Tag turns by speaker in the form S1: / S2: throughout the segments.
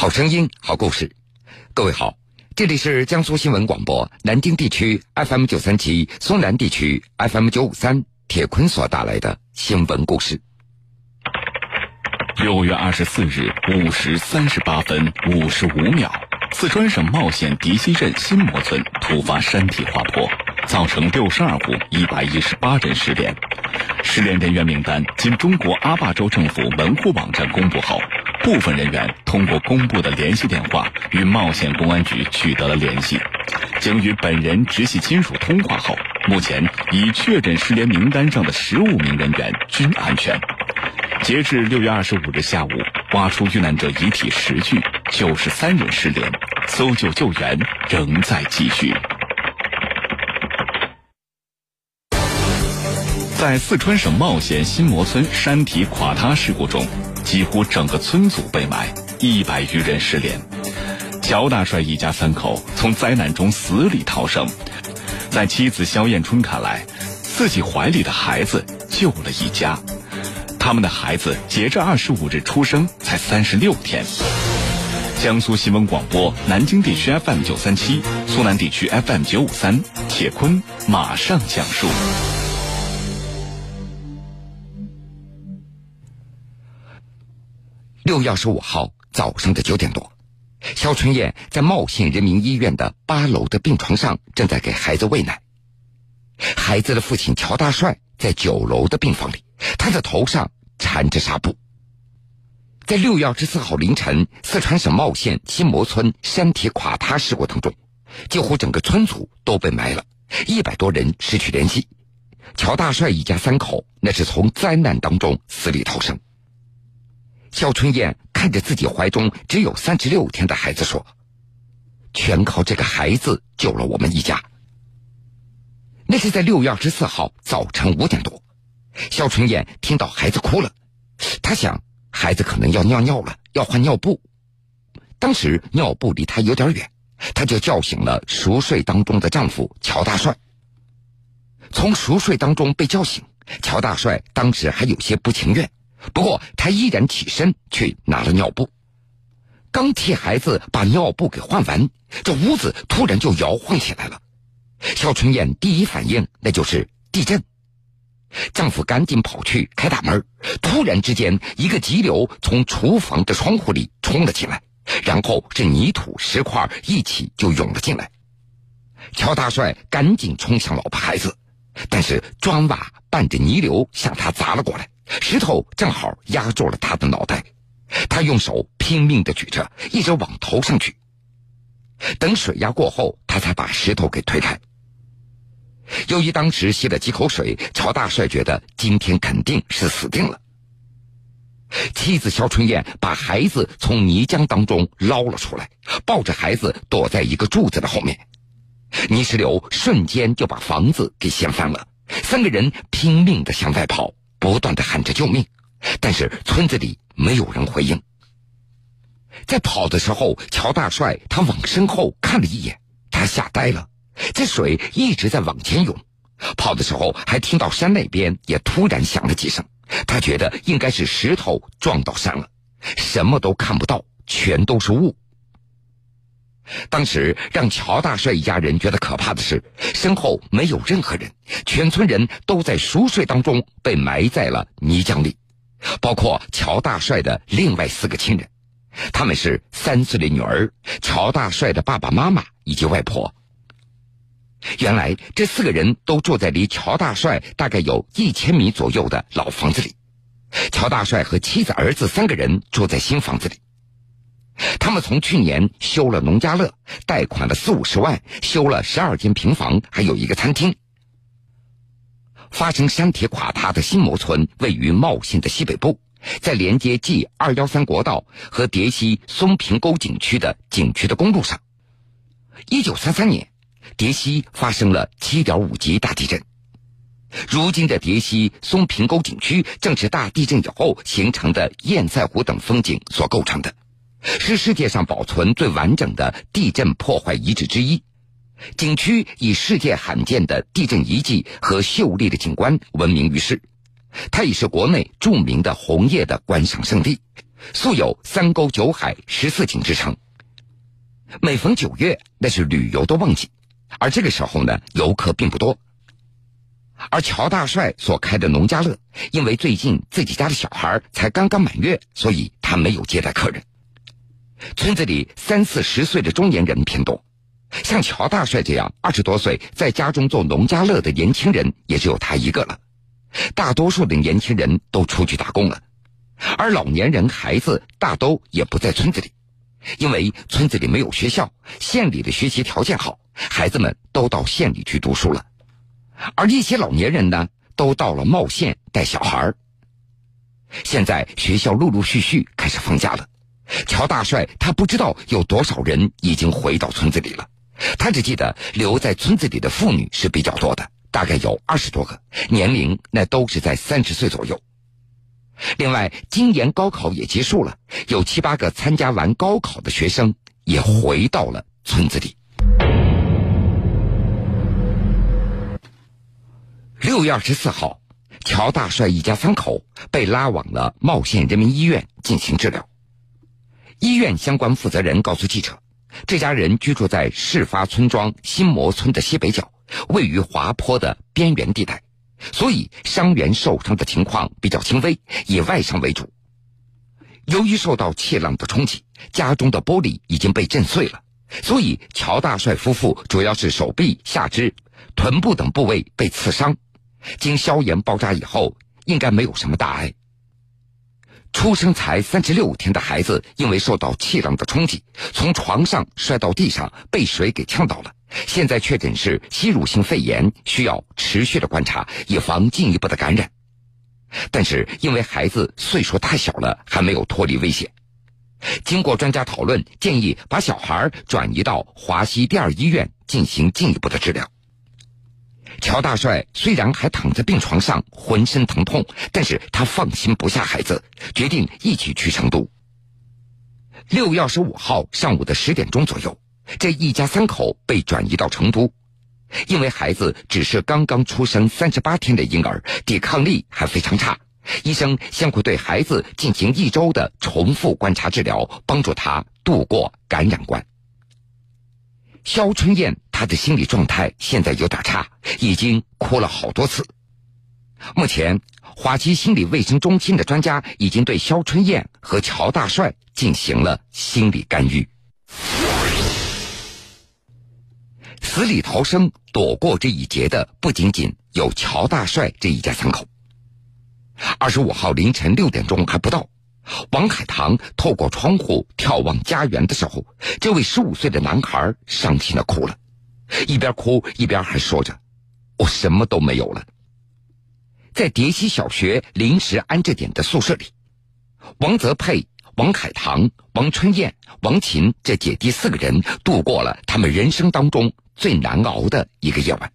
S1: 好声音，好故事。各位好，这里是江苏新闻广播南京地区 FM 九三七、松南地区 FM 九五三。铁坤所带来的新闻故事。
S2: 六月二十四日五时三十八分五十五秒，四川省茂县迪溪镇新磨村突发山体滑坡，造成六十二户一百一十八人失联。失联人员名单经中国阿坝州政府门户网站公布后。部分人员通过公布的联系电话与茂县公安局取得了联系，经与本人直系亲属通话后，目前已确认失联名单上的十五名人员均安全。截至六月二十五日下午，挖出遇难者遗体十具，九十三人失联，搜救救援仍在继续。在四川省茂县新磨村山体垮塌事故中。几乎整个村组被埋，一百余人失联。乔大帅一家三口从灾难中死里逃生，在妻子肖艳春看来，自己怀里的孩子救了一家。他们的孩子截至二十五日出生才三十六天。江苏新闻广播南京地区 FM 九三七，苏南地区 FM 九五三，铁坤马上讲述。
S1: 六月二十五号早上的九点多，肖春燕在茂县人民医院的八楼的病床上，正在给孩子喂奶。孩子的父亲乔大帅在九楼的病房里，他的头上缠着纱布。在六月二十四号凌晨，四川省茂县新磨村山体垮塌事故当中，几乎整个村组都被埋了，一百多人失去联系。乔大帅一家三口那是从灾难当中死里逃生。肖春燕看着自己怀中只有三十六天的孩子说：“全靠这个孩子救了我们一家。”那是在六月二十四号早晨五点多，肖春燕听到孩子哭了，她想孩子可能要尿尿了，要换尿布。当时尿布离她有点远，她就叫醒了熟睡当中的丈夫乔大帅。从熟睡当中被叫醒，乔大帅当时还有些不情愿。不过，他依然起身去拿了尿布，刚替孩子把尿布给换完，这屋子突然就摇晃起来了。肖春燕第一反应那就是地震，丈夫赶紧跑去开大门，突然之间，一个急流从厨房的窗户里冲了进来，然后是泥土石块一起就涌了进来。乔大帅赶紧冲向老婆孩子，但是砖瓦伴着泥流向他砸了过来。石头正好压住了他的脑袋，他用手拼命的举着，一直往头上举。等水压过后，他才把石头给推开。由于当时吸了几口水，乔大帅觉得今天肯定是死定了。妻子肖春燕把孩子从泥浆当中捞了出来，抱着孩子躲在一个柱子的后面。泥石流瞬间就把房子给掀翻了，三个人拼命的向外跑。不断的喊着救命，但是村子里没有人回应。在跑的时候，乔大帅他往身后看了一眼，他吓呆了。这水一直在往前涌，跑的时候还听到山那边也突然响了几声，他觉得应该是石头撞到山了，什么都看不到，全都是雾。当时让乔大帅一家人觉得可怕的是，身后没有任何人，全村人都在熟睡当中被埋在了泥浆里，包括乔大帅的另外四个亲人，他们是三岁的女儿、乔大帅的爸爸妈妈以及外婆。原来这四个人都住在离乔大帅大概有一千米左右的老房子里，乔大帅和妻子、儿子三个人住在新房子里。他们从去年修了农家乐，贷款了四五十万，修了十二间平房，还有一个餐厅。发生山体垮塌的新模村位于茂县的西北部，在连接 G 二幺三国道和叠溪松平沟景区的景区的公路上。一九三三年，叠溪发生了七点五级大地震。如今的叠溪松平沟景区正是大地震以后形成的堰塞湖等风景所构成的。是世界上保存最完整的地震破坏遗址之一，景区以世界罕见的地震遗迹和秀丽的景观闻名于世，它也是国内著名的红叶的观赏胜地，素有“三沟九海十四景”之称。每逢九月，那是旅游的旺季，而这个时候呢，游客并不多。而乔大帅所开的农家乐，因为最近自己家的小孩才刚刚满月，所以他没有接待客人。村子里三四十岁的中年人偏多，像乔大帅这样二十多岁在家中做农家乐的年轻人，也只有他一个了。大多数的年轻人都出去打工了，而老年人、孩子大都也不在村子里，因为村子里没有学校，县里的学习条件好，孩子们都到县里去读书了。而一些老年人呢，都到了茂县带小孩儿。现在学校陆陆续续开始放假了，乔大帅他不知道有多少人已经回到村子里了，他只记得留在村子里的妇女是比较多的，大概有二十多个，年龄那都是在三十岁左右。另外，今年高考也结束了，有七八个参加完高考的学生也回到了村子里。六月二十四号，乔大帅一家三口被拉往了茂县人民医院进行治疗。医院相关负责人告诉记者，这家人居住在事发村庄新磨村的西北角，位于滑坡的边缘地带，所以伤员受伤的情况比较轻微，以外伤为主。由于受到气浪的冲击，家中的玻璃已经被震碎了，所以乔大帅夫妇主要是手臂、下肢、臀部等部位被刺伤。经消炎包扎以后，应该没有什么大碍。出生才三十六天的孩子，因为受到气浪的冲击，从床上摔到地上，被水给呛到了。现在确诊是吸入性肺炎，需要持续的观察，以防进一步的感染。但是因为孩子岁数太小了，还没有脱离危险。经过专家讨论，建议把小孩转移到华西第二医院进行进一步的治疗。乔大帅虽然还躺在病床上，浑身疼痛，但是他放心不下孩子，决定一起去成都。六月二十五号上午的十点钟左右，这一家三口被转移到成都，因为孩子只是刚刚出生三十八天的婴儿，抵抗力还非常差，医生先会对孩子进行一周的重复观察治疗，帮助他度过感染关。肖春燕，她的心理状态现在有点差，已经哭了好多次。目前，华西心理卫生中心的专家已经对肖春燕和乔大帅进行了心理干预。死里逃生躲过这一劫的，不仅仅有乔大帅这一家三口。二十五号凌晨六点钟还不到。王海棠透过窗户眺望家园的时候，这位十五岁的男孩伤心的哭了，一边哭一边还说着：“我什么都没有了。”在叠溪小学临时安置点的宿舍里，王泽佩、王海棠、王春燕、王琴这姐弟四个人度过了他们人生当中最难熬的一个夜晚。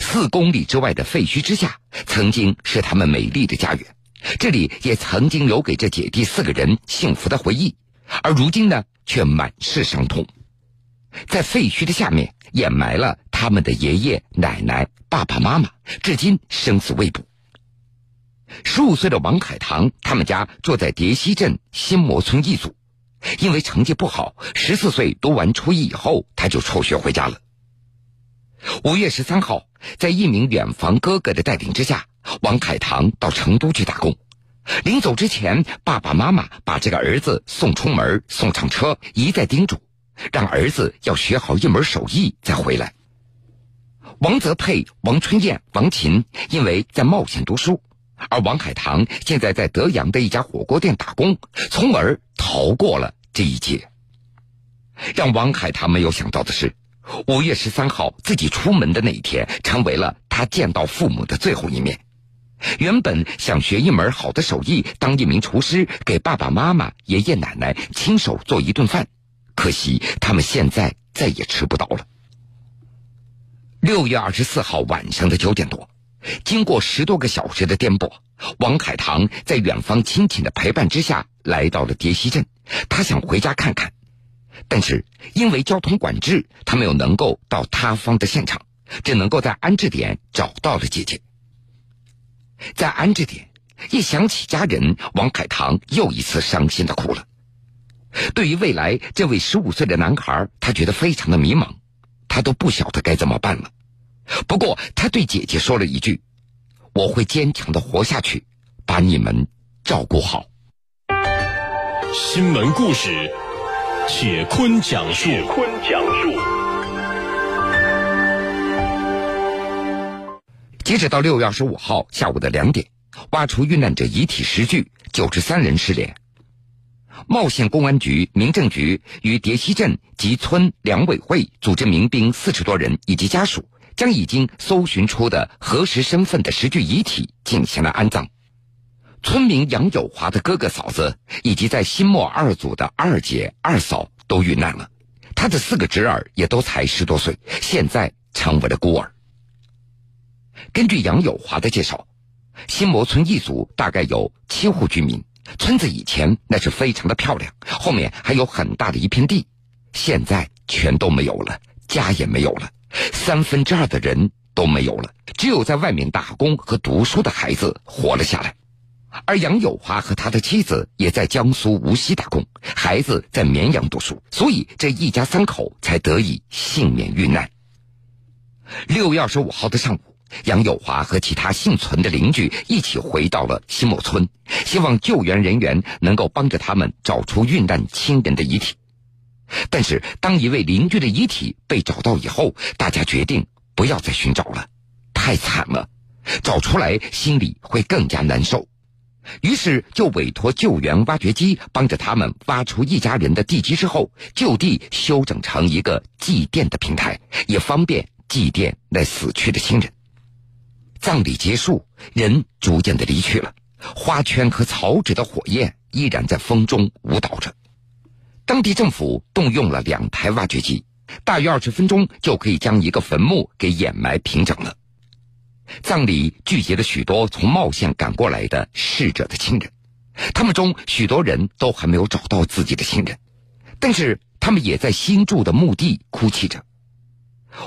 S1: 四公里之外的废墟之下，曾经是他们美丽的家园。这里也曾经留给这姐弟四个人幸福的回忆，而如今呢，却满是伤痛。在废墟的下面掩埋了他们的爷爷奶奶、爸爸妈妈，至今生死未卜。十五岁的王海棠，他们家住在叠溪镇新磨村一组，因为成绩不好，十四岁读完初一以后，他就辍学回家了。五月十三号，在一名远房哥哥的带领之下。王凯棠到成都去打工，临走之前，爸爸妈妈把这个儿子送出门，送上车，一再叮嘱，让儿子要学好一门手艺再回来。王泽佩、王春燕、王琴因为在冒险读书，而王海棠现在在德阳的一家火锅店打工，从而逃过了这一劫。让王海棠没有想到的是，五月十三号自己出门的那一天，成为了他见到父母的最后一面。原本想学一门好的手艺，当一名厨师，给爸爸妈妈、爷爷奶奶亲手做一顿饭，可惜他们现在再也吃不到了。六月二十四号晚上的九点多，经过十多个小时的颠簸，王海棠在远方亲戚的陪伴之下来到了叠溪镇。他想回家看看，但是因为交通管制，他没有能够到塌方的现场，只能够在安置点找到了姐姐。在安置点，一想起家人，王凯棠又一次伤心的哭了。对于未来，这位十五岁的男孩，他觉得非常的迷茫，他都不晓得该怎么办了。不过，他对姐姐说了一句：“我会坚强的活下去，把你们照顾好。”
S3: 新闻故事，铁坤讲述。铁坤讲述。
S1: 截止到六月二十五号下午的两点，挖出遇难者遗体十具，九十三人失联。茂县公安局、民政局与叠溪镇及村两委会组织民兵四十多人以及家属，将已经搜寻出的核实身份的十具遗体进行了安葬。村民杨友华的哥哥嫂子以及在新末二组的二姐二嫂都遇难了，他的四个侄儿也都才十多岁，现在成为了孤儿。根据杨友华的介绍，新磨村一组大概有七户居民，村子以前那是非常的漂亮，后面还有很大的一片地，现在全都没有了，家也没有了，三分之二的人都没有了，只有在外面打工和读书的孩子活了下来。而杨友华和他的妻子也在江苏无锡打工，孩子在绵阳读书，所以这一家三口才得以幸免遇难。六月二十五号的上午，杨友华和其他幸存的邻居一起回到了新某村，希望救援人员能够帮着他们找出遇难亲人的遗体。但是，当一位邻居的遗体被找到以后，大家决定不要再寻找了，太惨了，找出来心里会更加难受。于是就委托救援挖掘机帮着他们挖出一家人的地基之后，就地修整成一个祭奠的平台，也方便祭奠那死去的亲人。葬礼结束，人逐渐的离去了，花圈和草纸的火焰依然在风中舞蹈着。当地政府动用了两台挖掘机，大约二十分钟就可以将一个坟墓给掩埋平整了。葬礼聚集了许多从茂县赶过来的逝者的亲人，他们中许多人都还没有找到自己的亲人，但是他们也在新筑的墓地哭泣着。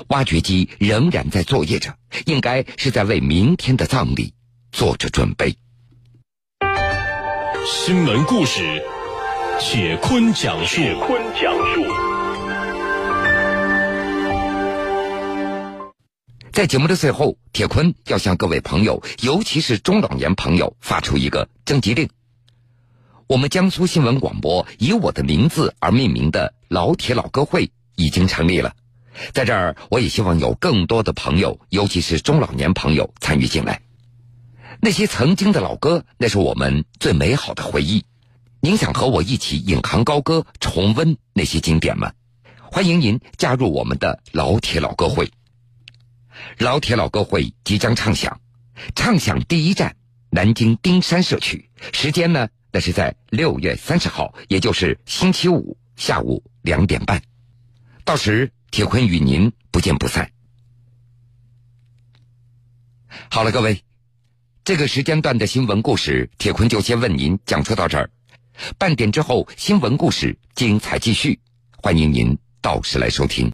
S1: 挖掘机仍然在作业着，应该是在为明天的葬礼做着准备。
S3: 新闻故事，铁坤讲述。铁坤讲述。
S1: 在节目的最后，铁坤要向各位朋友，尤其是中老年朋友发出一个征集令。我们江苏新闻广播以我的名字而命名的“老铁老歌会”已经成立了。在这儿，我也希望有更多的朋友，尤其是中老年朋友参与进来。那些曾经的老歌，那是我们最美好的回忆。您想和我一起引吭高歌，重温那些经典吗？欢迎您加入我们的老铁老歌会。老铁老歌会即将唱响，唱响第一站南京丁山社区，时间呢？那是在六月三十号，也就是星期五下午两点半。到时铁坤与您不见不散。好了，各位，这个时间段的新闻故事，铁坤就先为您讲述到这儿。半点之后，新闻故事精彩继续，欢迎您到时来收听。